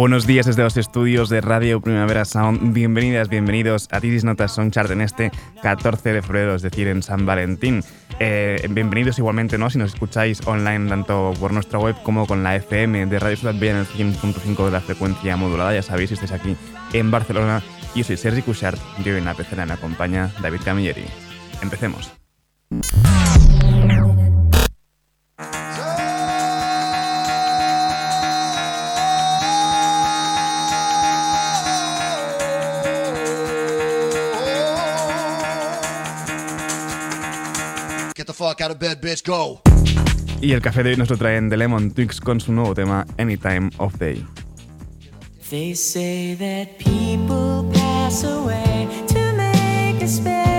Buenos días desde los estudios de Radio Primavera Sound. Bienvenidas, bienvenidos a Titis Notas Songchart en este 14 de febrero, es decir, en San Valentín. Eh, bienvenidos igualmente, ¿no? Si nos escucháis online tanto por nuestra web como con la FM de Radio Ciudad Bella en el 100.5 de la frecuencia modulada. Ya sabéis, si estáis aquí en Barcelona. Yo soy Sergi Cushart yo en la pecera me acompaña David Camilleri. Empecemos. Y el café de hoy nos lo traen The Lemon Twigs con su nuevo tema Anytime of Day. They say that people pass away to make a space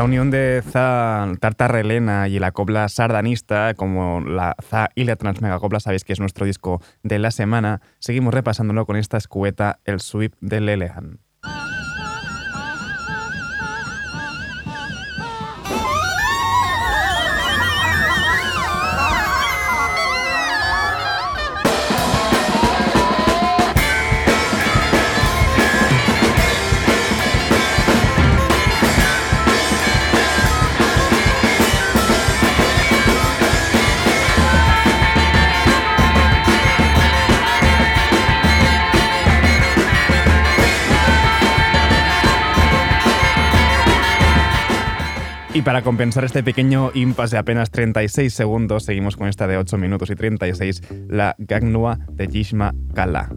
La unión de Za Tartarrelena y la copla sardanista, como la Za y la Transmegacopla, sabéis que es nuestro disco de la semana, seguimos repasándolo con esta escueta, el sweep de Lelehan. Y para compensar este pequeño impasse de apenas 36 segundos, seguimos con esta de 8 minutos y 36, la Gagnua de Jishma Kala.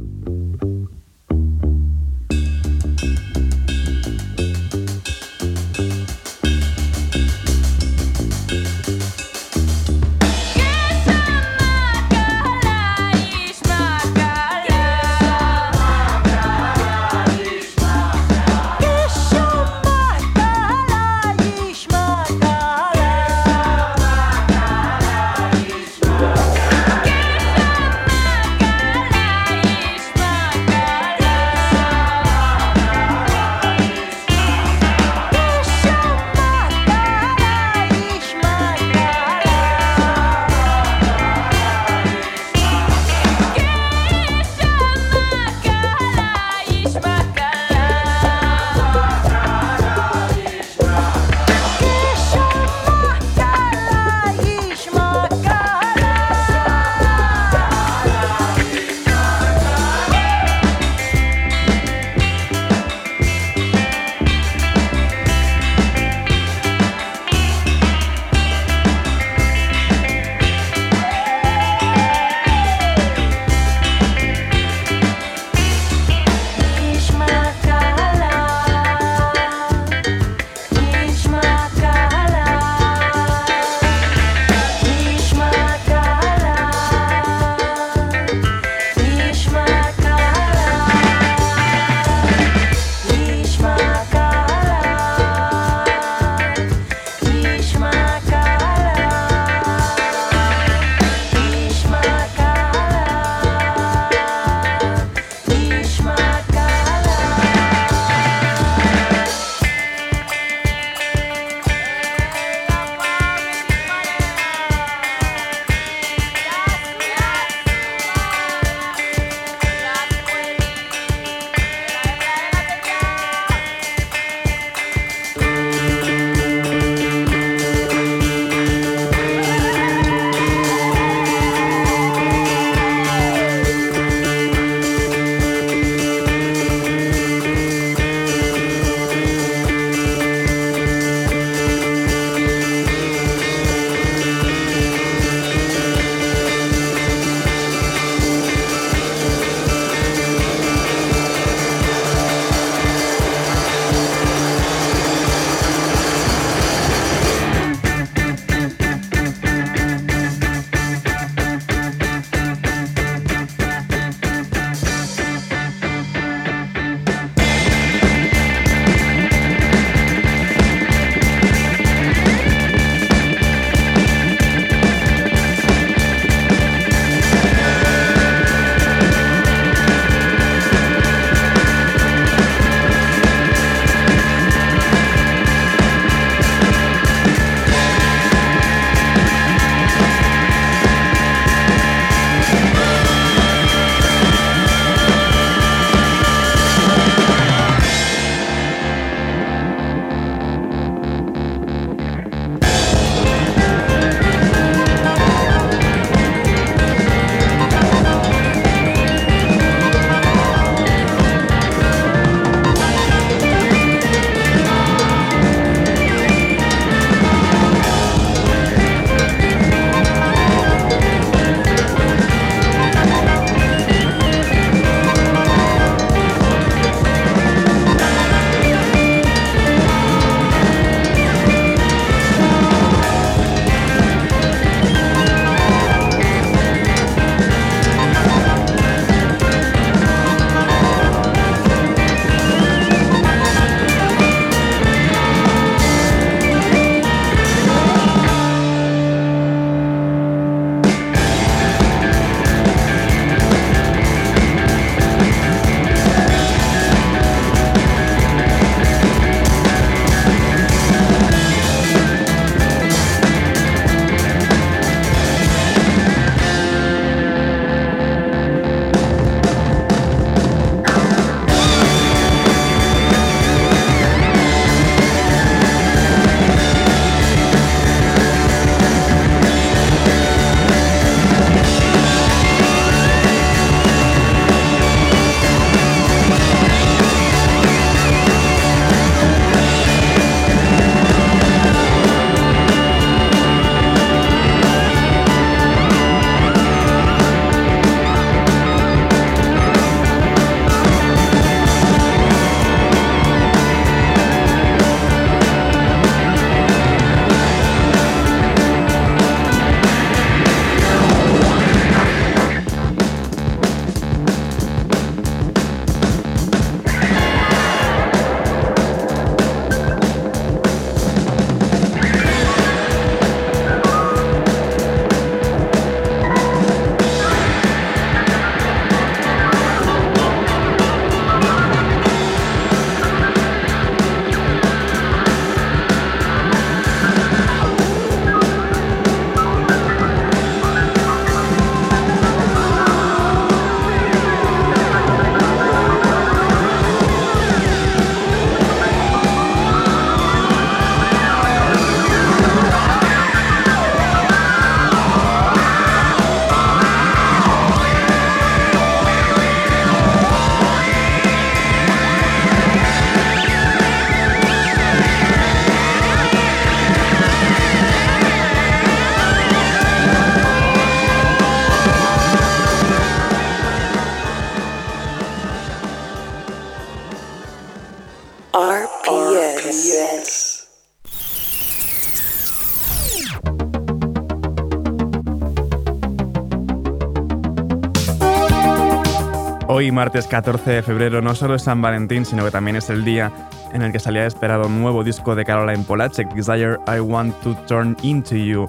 Martes 14 de febrero, no solo es San Valentín, sino que también es el día en el que salía esperado un nuevo disco de Caroline Polachek, Desire I Want to Turn Into You.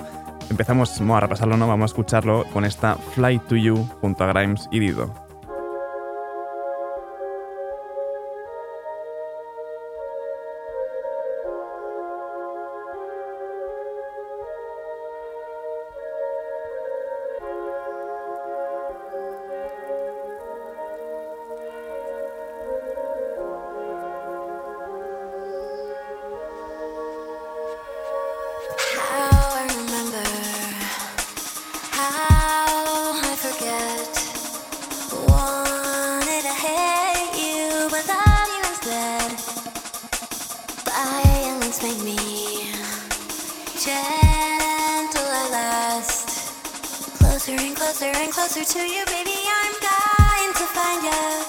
Empezamos a repasarlo, ¿no? Vamos a escucharlo con esta Fly to You junto a Grimes y Dido. make me gentle at last. Closer and closer and closer to you, baby. I'm dying to find you.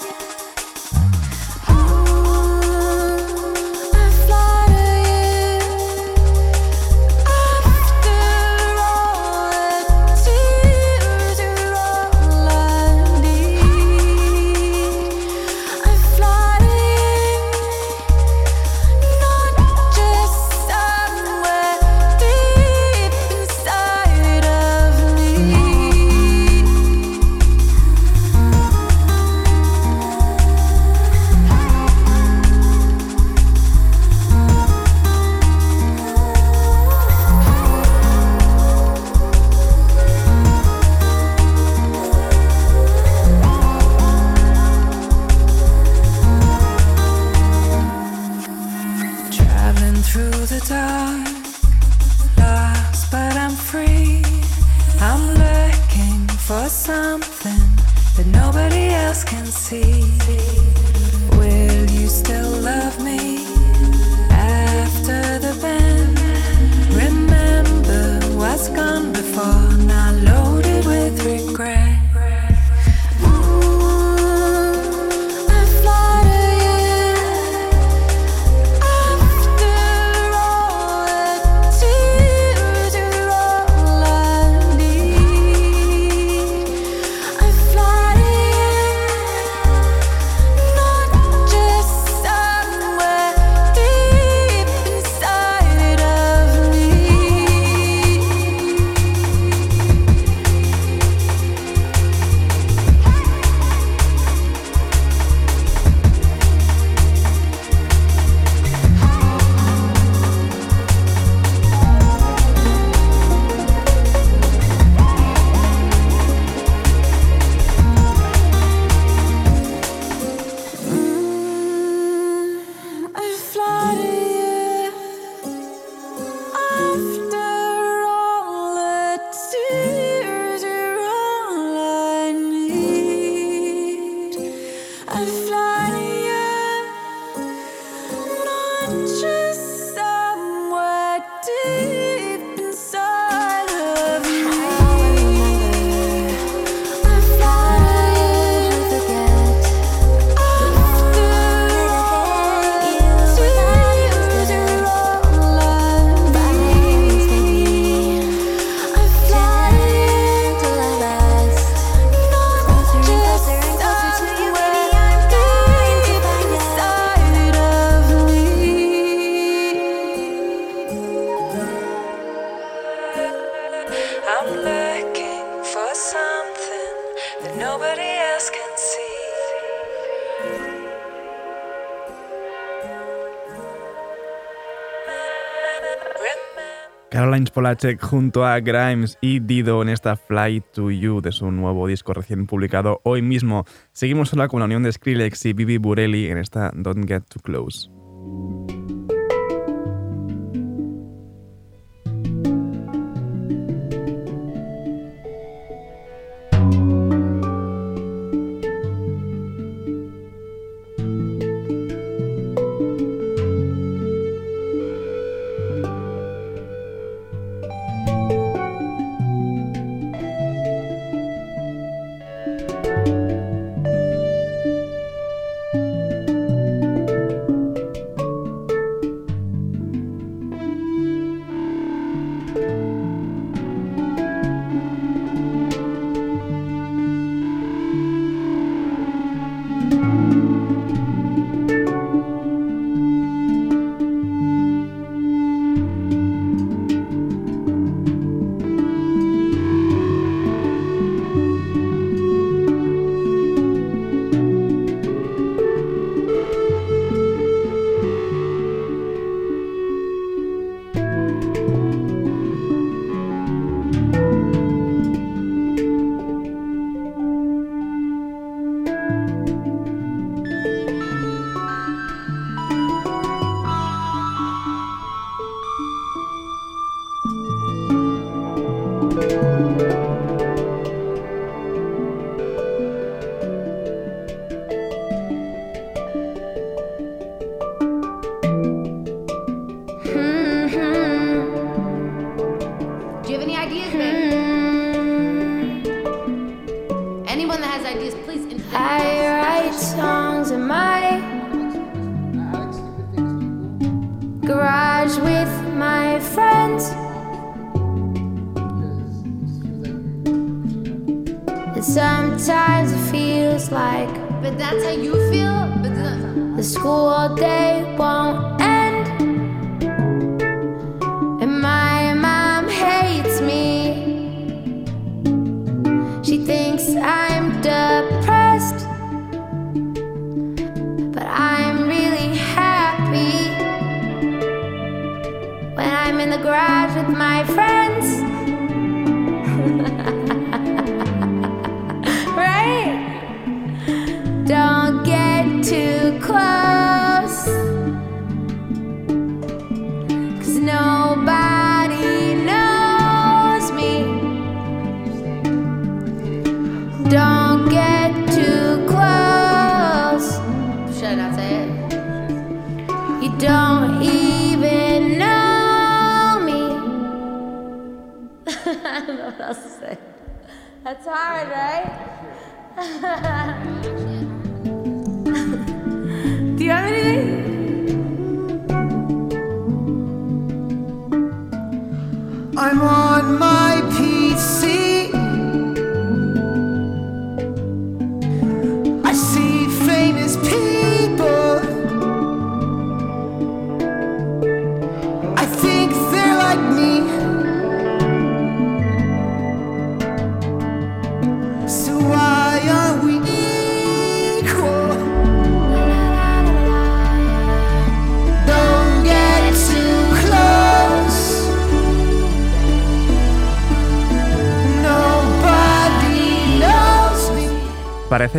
Polacek junto a Grimes y Dido en esta Fly to You de su nuevo disco recién publicado hoy mismo. Seguimos ahora con la unión de Skrillex y Bibi Burelli en esta Don't Get Too Close.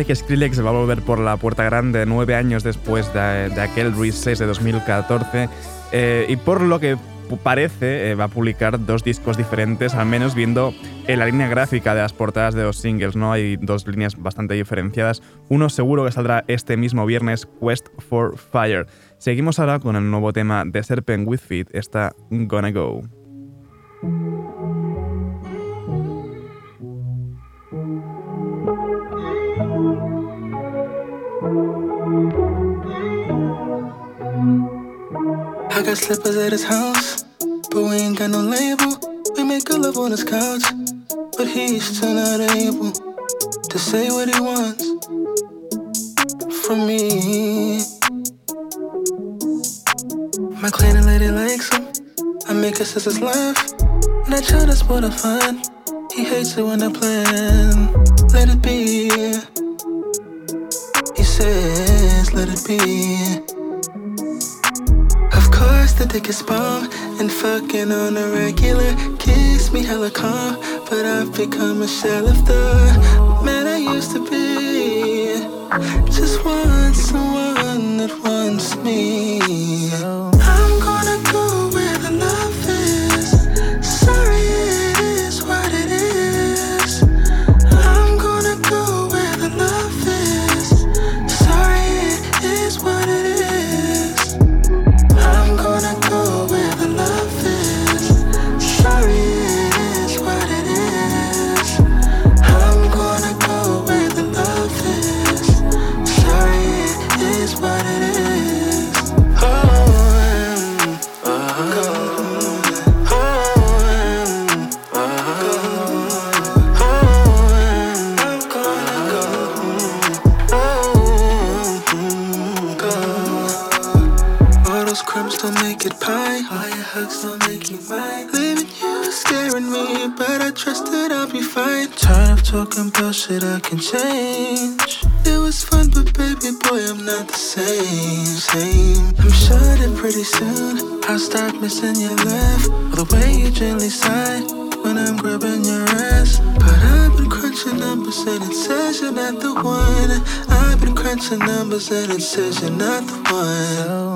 Que Skrillex va a volver por la puerta grande nueve años después de, aquel Release de 2014 eh, y por lo que parece eh, va a publicar dos discos diferentes, al menos viendo en la línea gráfica de las portadas de los singles, ¿no? Hay dos líneas bastante diferenciadas. Uno seguro que saldrá este mismo viernes, Quest for Fire. Seguimos ahora con el nuevo tema de Serpent with Feet, está Gonna Go. I got slippers at his house, but we ain't got no label. We make good love on his couch, but he's still not able to say what he wants from me. My cleaning lady likes him. I make her sisters laugh, and I try to spot a fun. He hates it when I plan. Let it be. He says, let it be. The bomb and fucking on a regular. Kiss me hella calm, but I've become a shell of the man I used to be. Just want someone that wants me. Scaring me, but I trust that I'll be fine. Tired of talking bullshit, I can change. It was fun, but baby boy, I'm not the same. Same. I'm sure that pretty soon I'll start missing your laugh the way you gently sigh when I'm grabbing your ass. But I've been crunching numbers and it says you're not the one. I've been crunching numbers and it says you're not the one.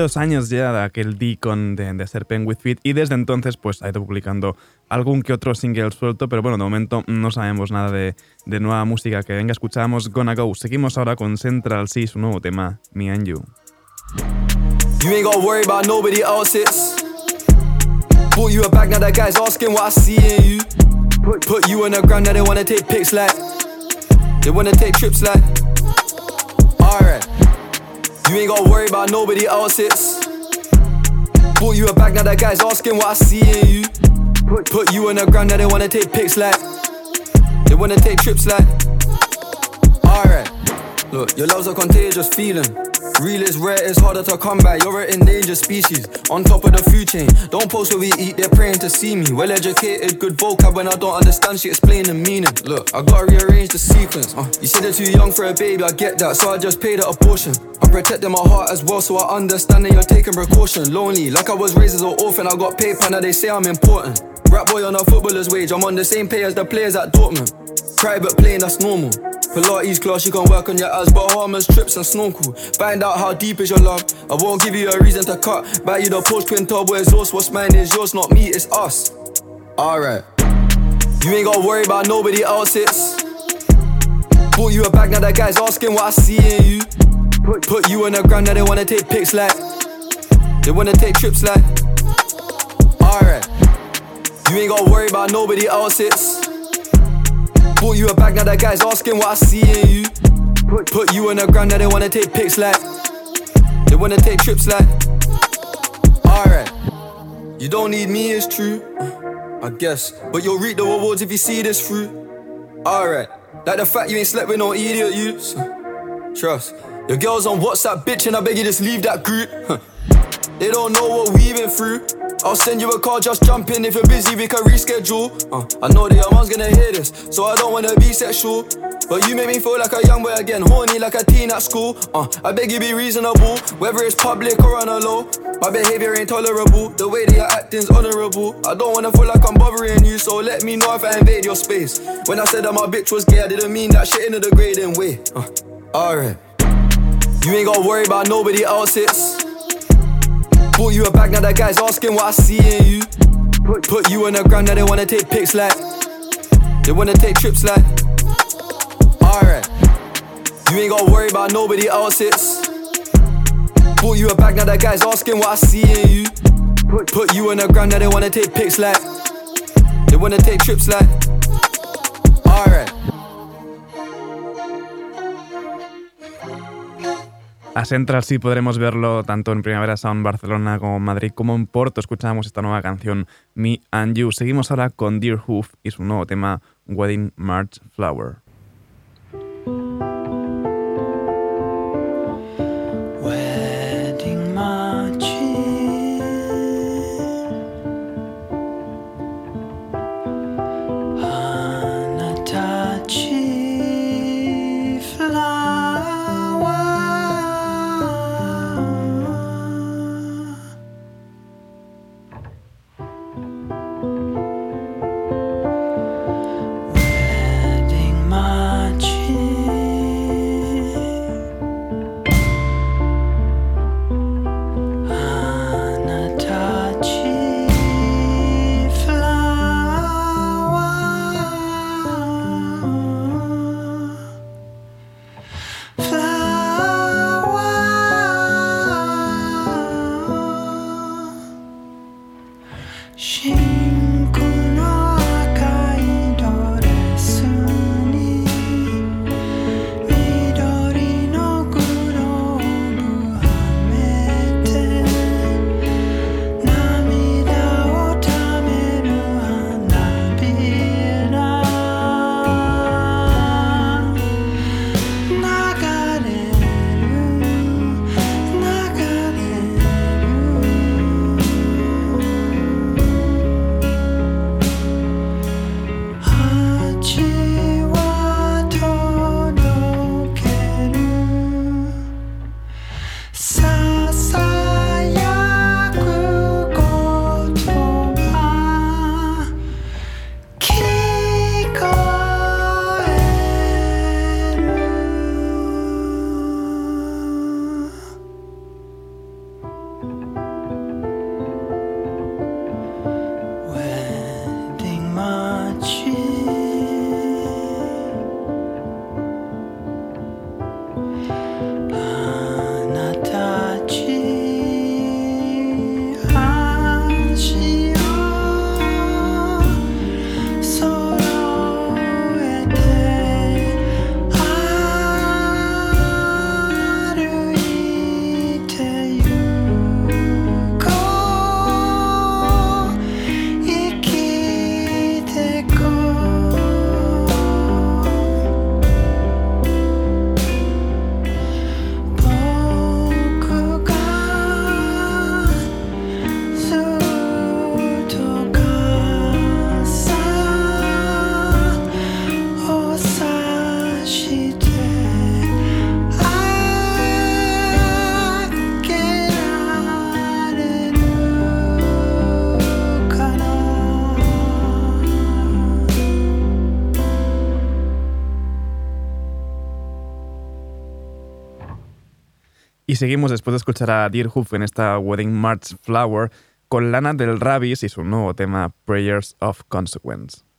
Dos años ya de aquel Deacon de, de Serpent with Feet y desde entonces pues ha ido publicando algún que otro single suelto, pero bueno, de momento no sabemos nada de, de nueva música que venga. Escuchamos Gonna Go. Seguimos ahora con Central C, su nuevo tema, Me and You. You ain't gotta worry about nobody else's. Bought you a bag, now that guy's asking what I see in you. Put, you on the ground, now they wanna take pics like. They wanna take trips like. Alright. You ain't gotta worry about nobody else's. Bought you a bag, now that guy's asking what I see in you. Put, you on the ground, now they wanna take pics like. They wanna take trips like. Alright. Look, your love's a contagious feeling. Real is rare, it's harder to come by. You're an endangered species, on top of the food chain. Don't post where we eat, they're praying to see me. Well educated, good vocab. When I don't understand, she explain the meaning. Look, I gotta rearrange the sequence. Uh, you said they're too young for a baby, I get that, so I just paid her a portion. I'm protecting my heart as well, so I understand that you're taking precaution. Lonely, like I was raised as an orphan, I got paper, now they say I'm important. Rap boy on a footballer's wage, I'm on the same pay as the players at Dortmund. Private plane, that's normal. Pilates class, you can work on your ass, Bahamas trips and snorkel. Find out how deep is your love. I won't give you a reason to cut. Buy you the post twin turbo exhaust. What's mine is yours, not me, it's us. Alright. You ain't gotta worry about nobody else's. Bought you a bag, now that guy's asking what I see in you. Put, put you on the ground, now they wanna take pics like. They wanna take trips like. Alright. You ain't gotta worry about nobody else's. Bought you a bag, now that guy's asking what I see in you. Put, you on the ground, now they wanna take pics like. They wanna take trips like. Alright. You don't need me, it's true. I guess. But you'll reap the rewards if you see this through. Alright. Like the fact you ain't slept with no idiot youths. Trust. Your girl's on WhatsApp, bitch, and I beg you just leave that group. They don't know what we've been through. I'll send you a call, just jump in. If you're busy, we can reschedule. Uh, I know that your mom's gonna hear this, so I don't wanna be sexual. But you make me feel like a young boy again, horny like a teen at school. Uh, I beg you be reasonable, whether it's public or on a low. My behavior ain't tolerable, the way that you're acting's honorable. I don't wanna feel like I'm bothering you, so let me know if I invade your space. When I said that my bitch was gay, I didn't mean that shit in a degrading way. Uh, Alright. You ain't gotta worry about nobody else's. Bought you a bag, now that guy's asking what I see in you. Put, you on the ground, now they wanna take pics like. They wanna take trips like. Alright. You ain't gotta worry about nobody else's. Bought you a bag, now that guy's asking what I see in you. Put, put you on the ground, now they wanna take pics like. They wanna take trips like. Alright. A Central sí podremos verlo tanto en Primavera Sound Barcelona como en Madrid como en Porto. Escuchamos esta nueva canción Me and You. Seguimos ahora con Dear Hoof y su nuevo tema Wedding March Flower. Seguimos después de escuchar a Deerhoof en esta Wedding March Flower con Lana del Ravis y su nuevo tema Prayers of Consequence.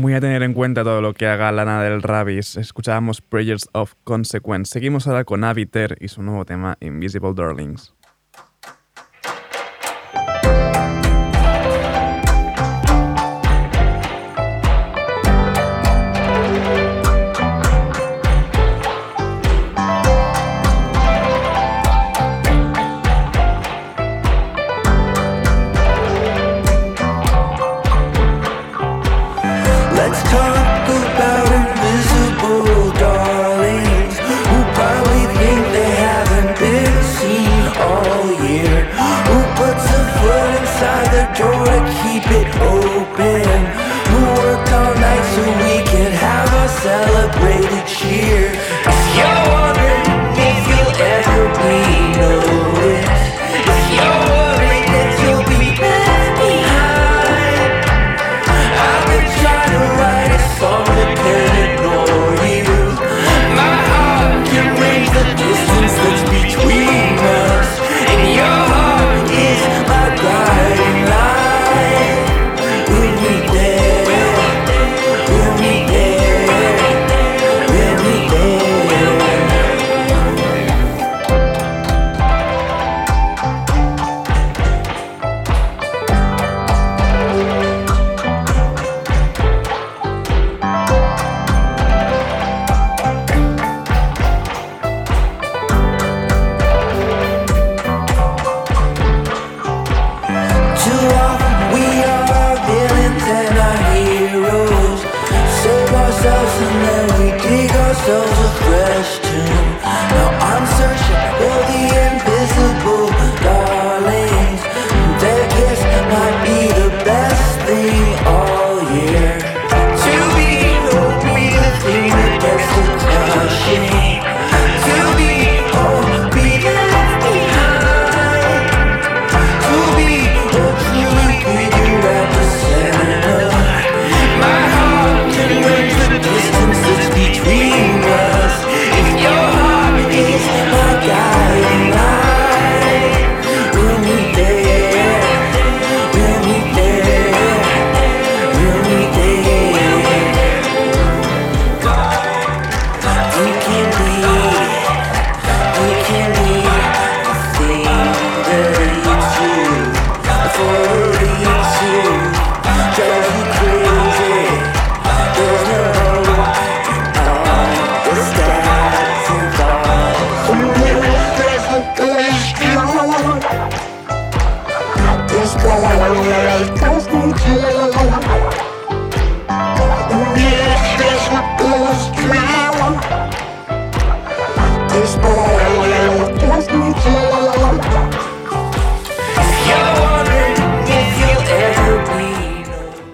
Muy a tener en cuenta todo lo que haga Lana del Ravis. Escuchábamos Prayers of Consequence. Seguimos ahora con Aviter y su nuevo tema Invisible Darlings. ourselves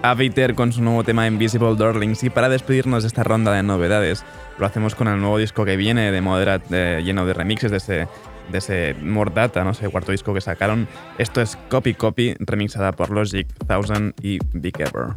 Aviter con su nuevo tema Invisible Darlings y para despedirnos de esta ronda de novedades lo hacemos con el nuevo disco que viene de Moderat lleno de remixes de ese, de ese Mordata, no sé, cuarto disco que sacaron. Esto es Copy Copy remixada por Logic, Thousand y Big Ever.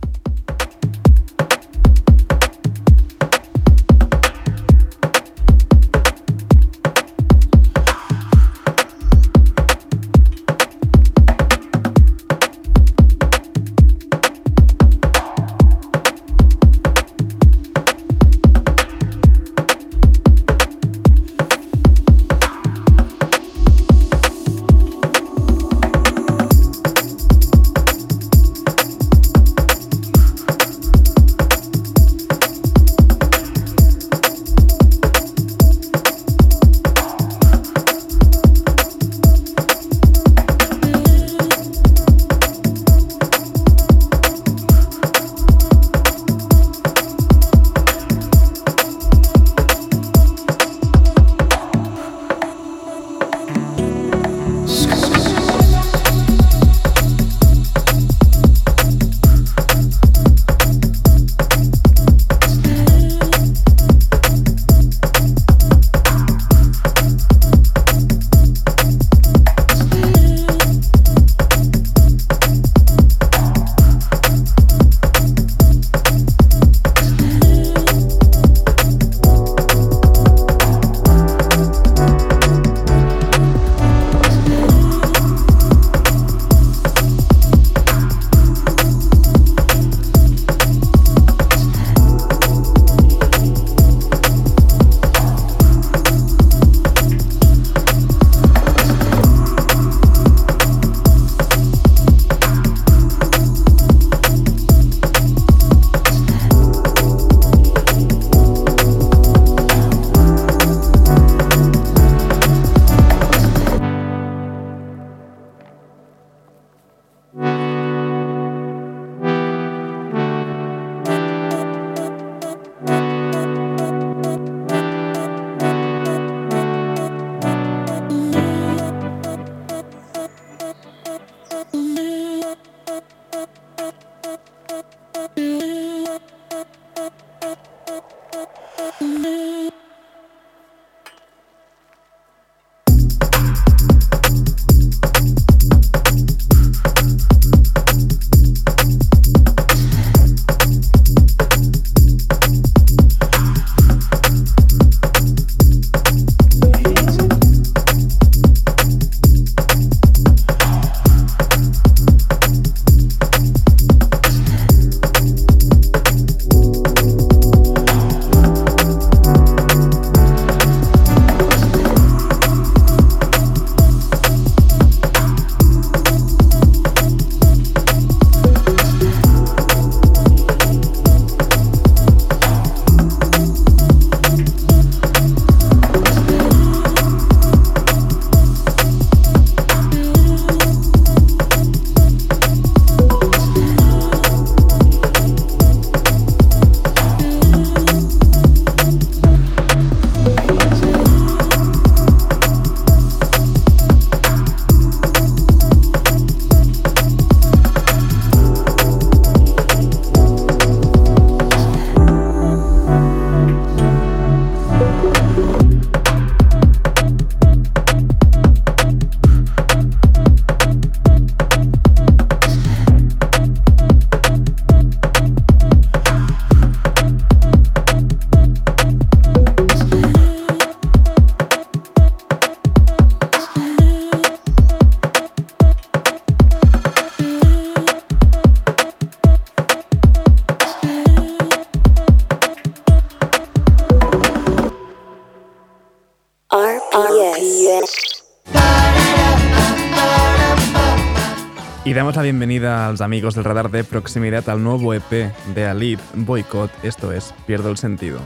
Bienvenida a los amigos del radar de proximidad al nuevo EP de Alid Boycott. Esto es Pierdo el sentido.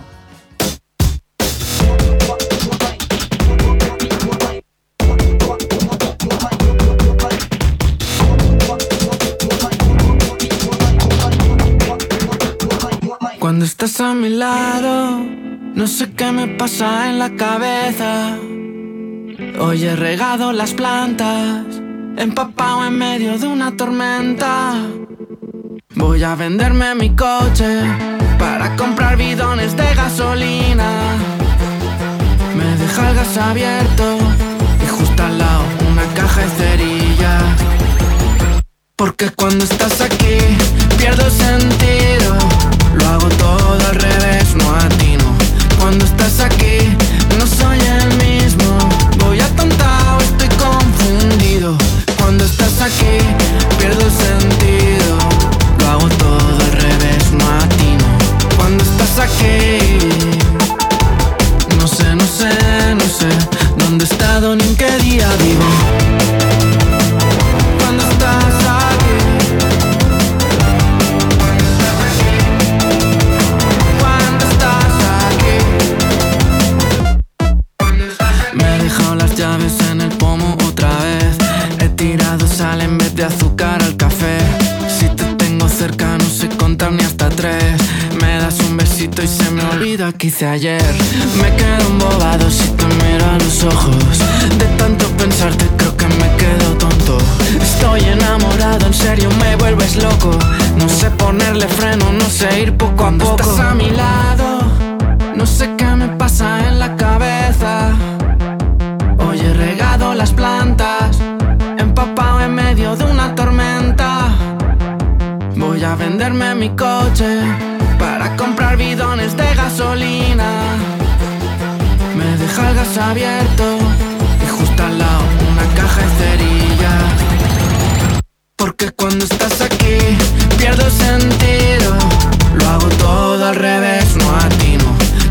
Cuando estás a mi lado, no sé qué me pasa en la cabeza. Hoy he regado las plantas, empapado en medio de una tormenta. Voy a venderme mi coche para comprar bidones de gasolina. Me deja el gas abierto y justo al lado una caja de cerillas. Porque cuando estás aquí pierdo sentido. Lo hago todo al revés, no atino. Cuando estás aquí no soy el mismo. No sé, no sé, no sé dónde he estado ni en qué día vivo. Hice ayer. Me quedo embobado si te miro a los ojos. De tanto pensarte, creo que me quedo tonto. Estoy enamorado, en serio me vuelves loco. No sé ponerle freno, no sé ir poco a poco. Estás a mi lado, no sé qué me pasa en la cabeza. Hoy he regado las plantas, empapado en medio de una tormenta. Voy a venderme mi coche Me deja el gas abierto y justo al lado una caja de cerillas. Porque cuando estás aquí pierdo sentido. Lo hago todo al revés, no atino.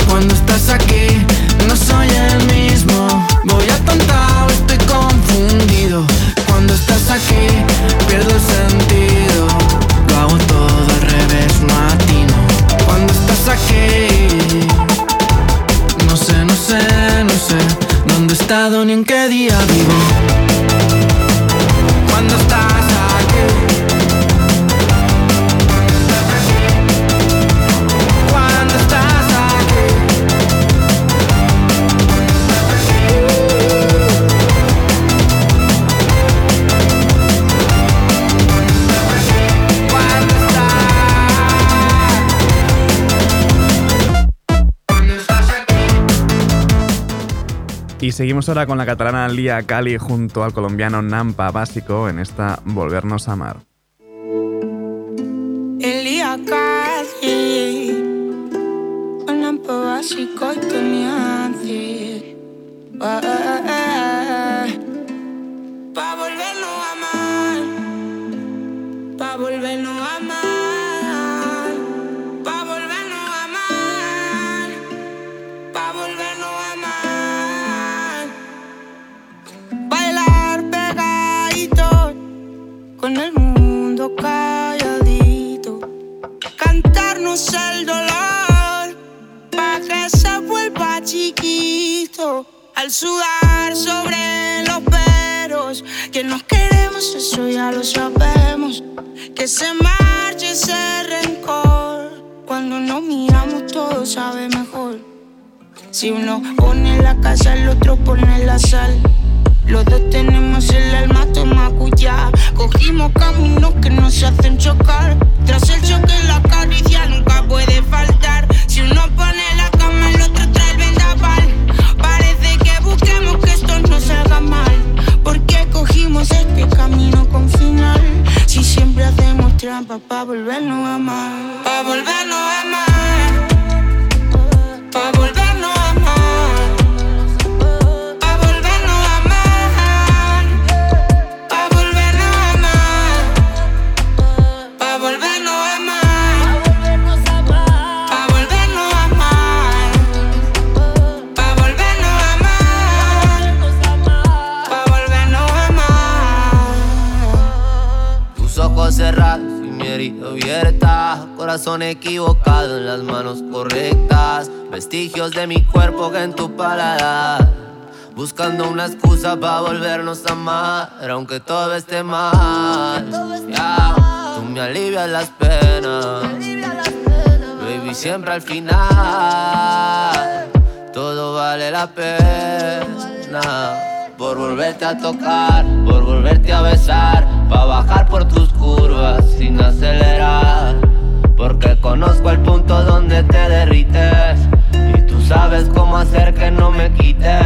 Cuando estás aquí no soy el mismo. Voy atontado, estoy confundido. Cuando estás aquí ni en qué día vivo. Seguimos ahora con la catalana Lía Cali junto al colombiano Nampa Básico en esta Volvernos a Amar. Sudar sobre los peros. Que nos queremos eso ya lo sabemos. Que se marche ese rencor. Cuando nos miramos todo sabe mejor. Si uno pone la casa el otro pone la sal. Los dos tenemos el alma tomacuya Cogimos caminos que nos hacen chocar. Tras el choque la caricia nunca puede faltar. Si uno pone Porque cogimos este camino con final. Si siempre hacemos trampa pa' volvernos a amar. Pa' volvernos a amar. Pa' volvernos corazón equivocado en las manos correctas, vestigios de mi cuerpo que en tu paladar. Buscando una excusa para volvernos a amar, aunque todo esté mal. tú me alivias las penas, baby, siempre al final. Todo vale la pena por volverte a tocar, por volverte a besar, pa' bajar por tus curvas sin acelerar. Porque conozco el punto donde te derrites y tú sabes cómo hacer que no me quite.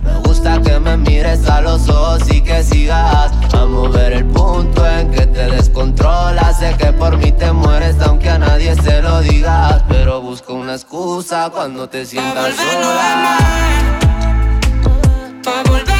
Me gusta que me mires a los ojos y que sigas a mover el punto en que te descontrolas. Sé que por mí te mueres aunque a nadie se lo digas, pero busco una excusa cuando te sientas sola. Pa'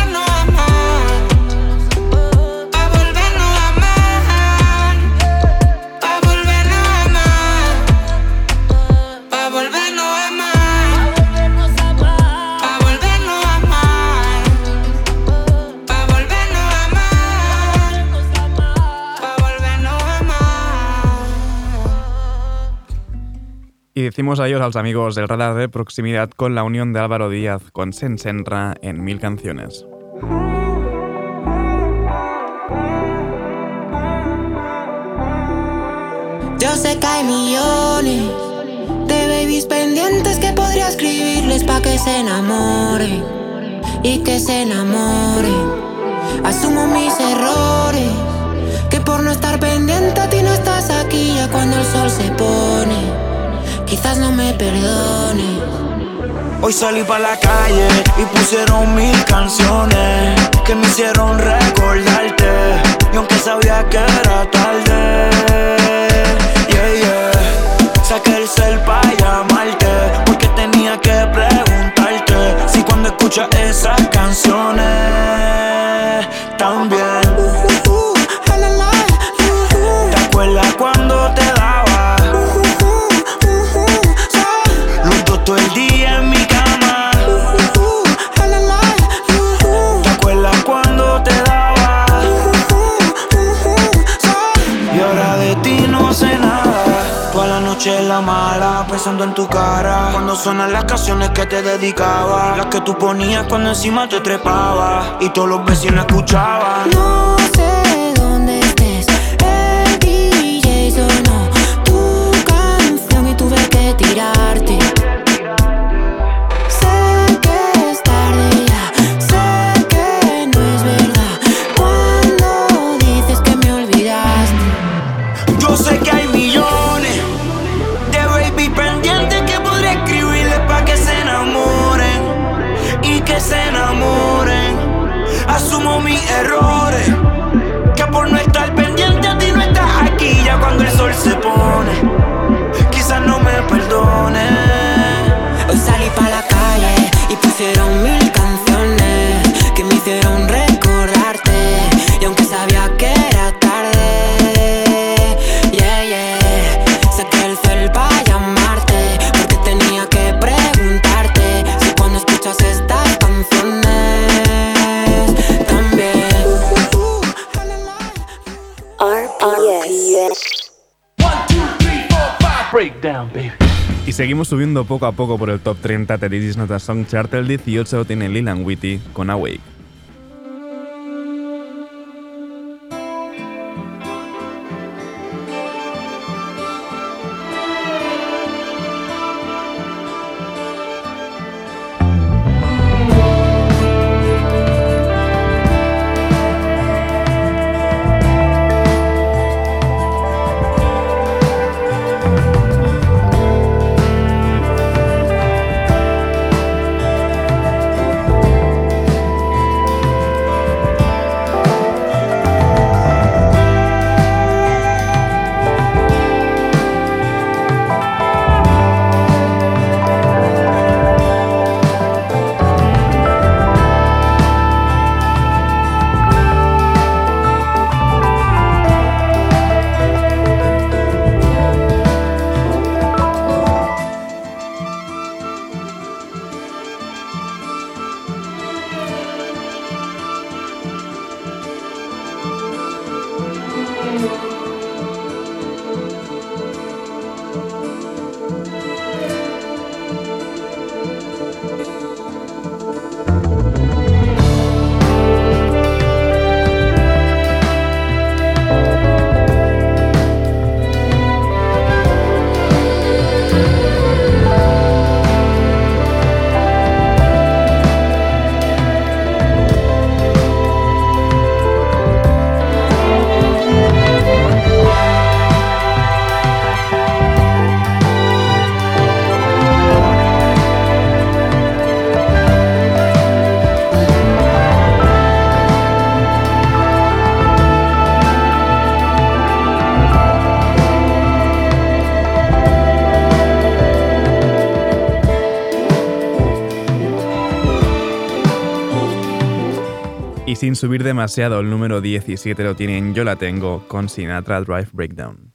Y decimos adiós a los amigos del radar de proximidad con la unión de Álvaro Díaz con Sensenra en Mil Canciones. Yo sé que hay millones de babies pendientes que podría escribirles pa' que se enamoren y que se enamoren. Asumo mis errores, que por no estar pendiente a ti no estás aquí ya cuando el sol se pone. Quizás no me perdones. Hoy salí pa' la calle y pusieron mil canciones que me hicieron recordarte. Y aunque sabía que era tarde, yeah, yeah. Saqué el cel pa' llamarte porque tenía que preguntarte si cuando escuchas esas Cuando suenan las canciones que te dedicaba. Las que tú ponías cuando encima te trepaba. Y todos los vecinos escuchaban. No sé seguimos subiendo poco a poco por el top 30 de This Is Not a Song Chart. El 18 lo tiene Lil and Witty con Awake. Y sin subir demasiado, el número 17 lo tienen Yo la tengo con Sinatra Drive Breakdown.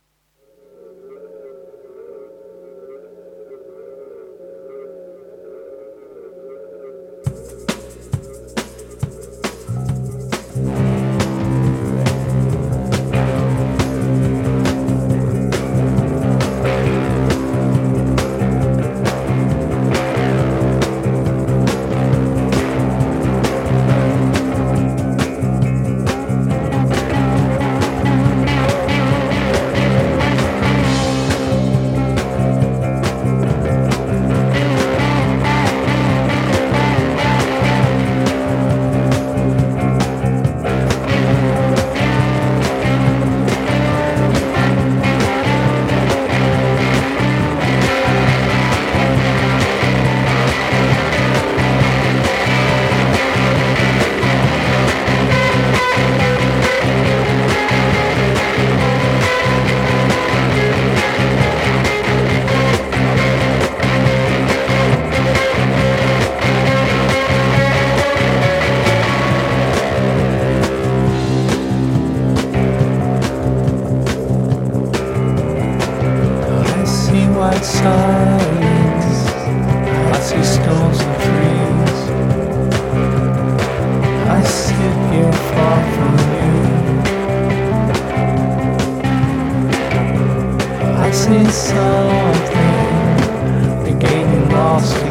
something. They're getting lost.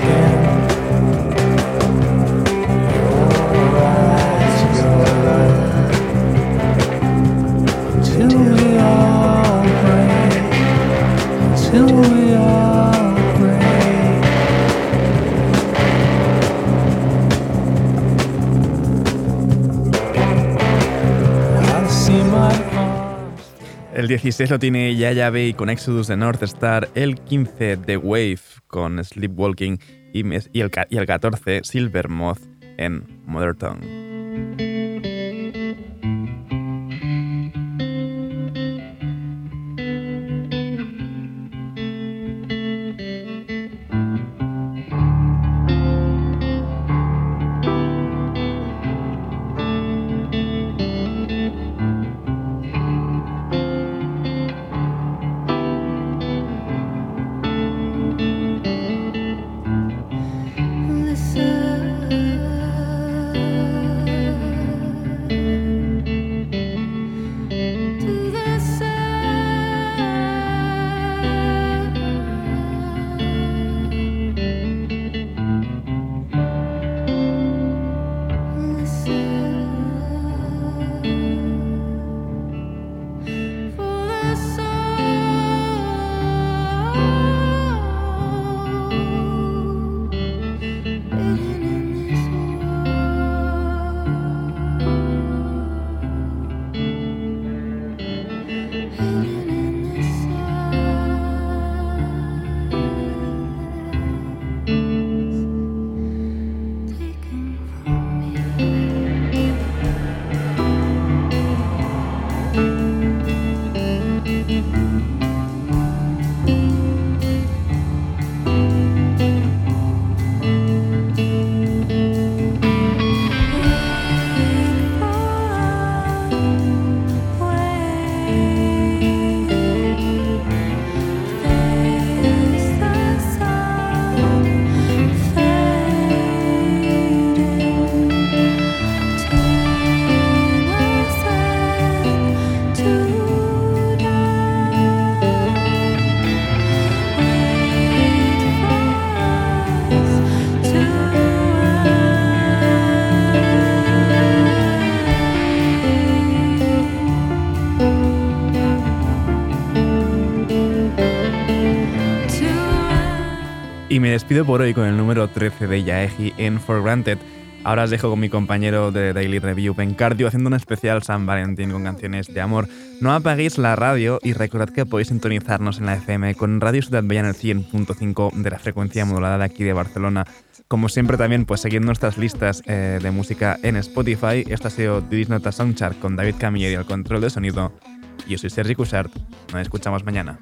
El 16 lo tiene Yaya Bay con Exodus de North Star, el 15 The Wave con Sleepwalking y, el, y el 14 Silver Moth en Mother Tongue. Me despido por hoy con el número 13 de Yaeji en For Granted. Ahora os dejo con mi compañero de Daily Review, Cardio, haciendo un especial San Valentín con canciones de amor. No apaguéis la radio y recordad que podéis sintonizarnos en la FM con Radio Ciudad Bella en el 100.5 de la frecuencia modulada de aquí de Barcelona. Como siempre también, pues seguid nuestras listas eh, de música en Spotify. Esto ha sido Didis Nota Soundchart con David Camilleri al control de sonido. Yo soy Sergi Cushart. Nos escuchamos mañana.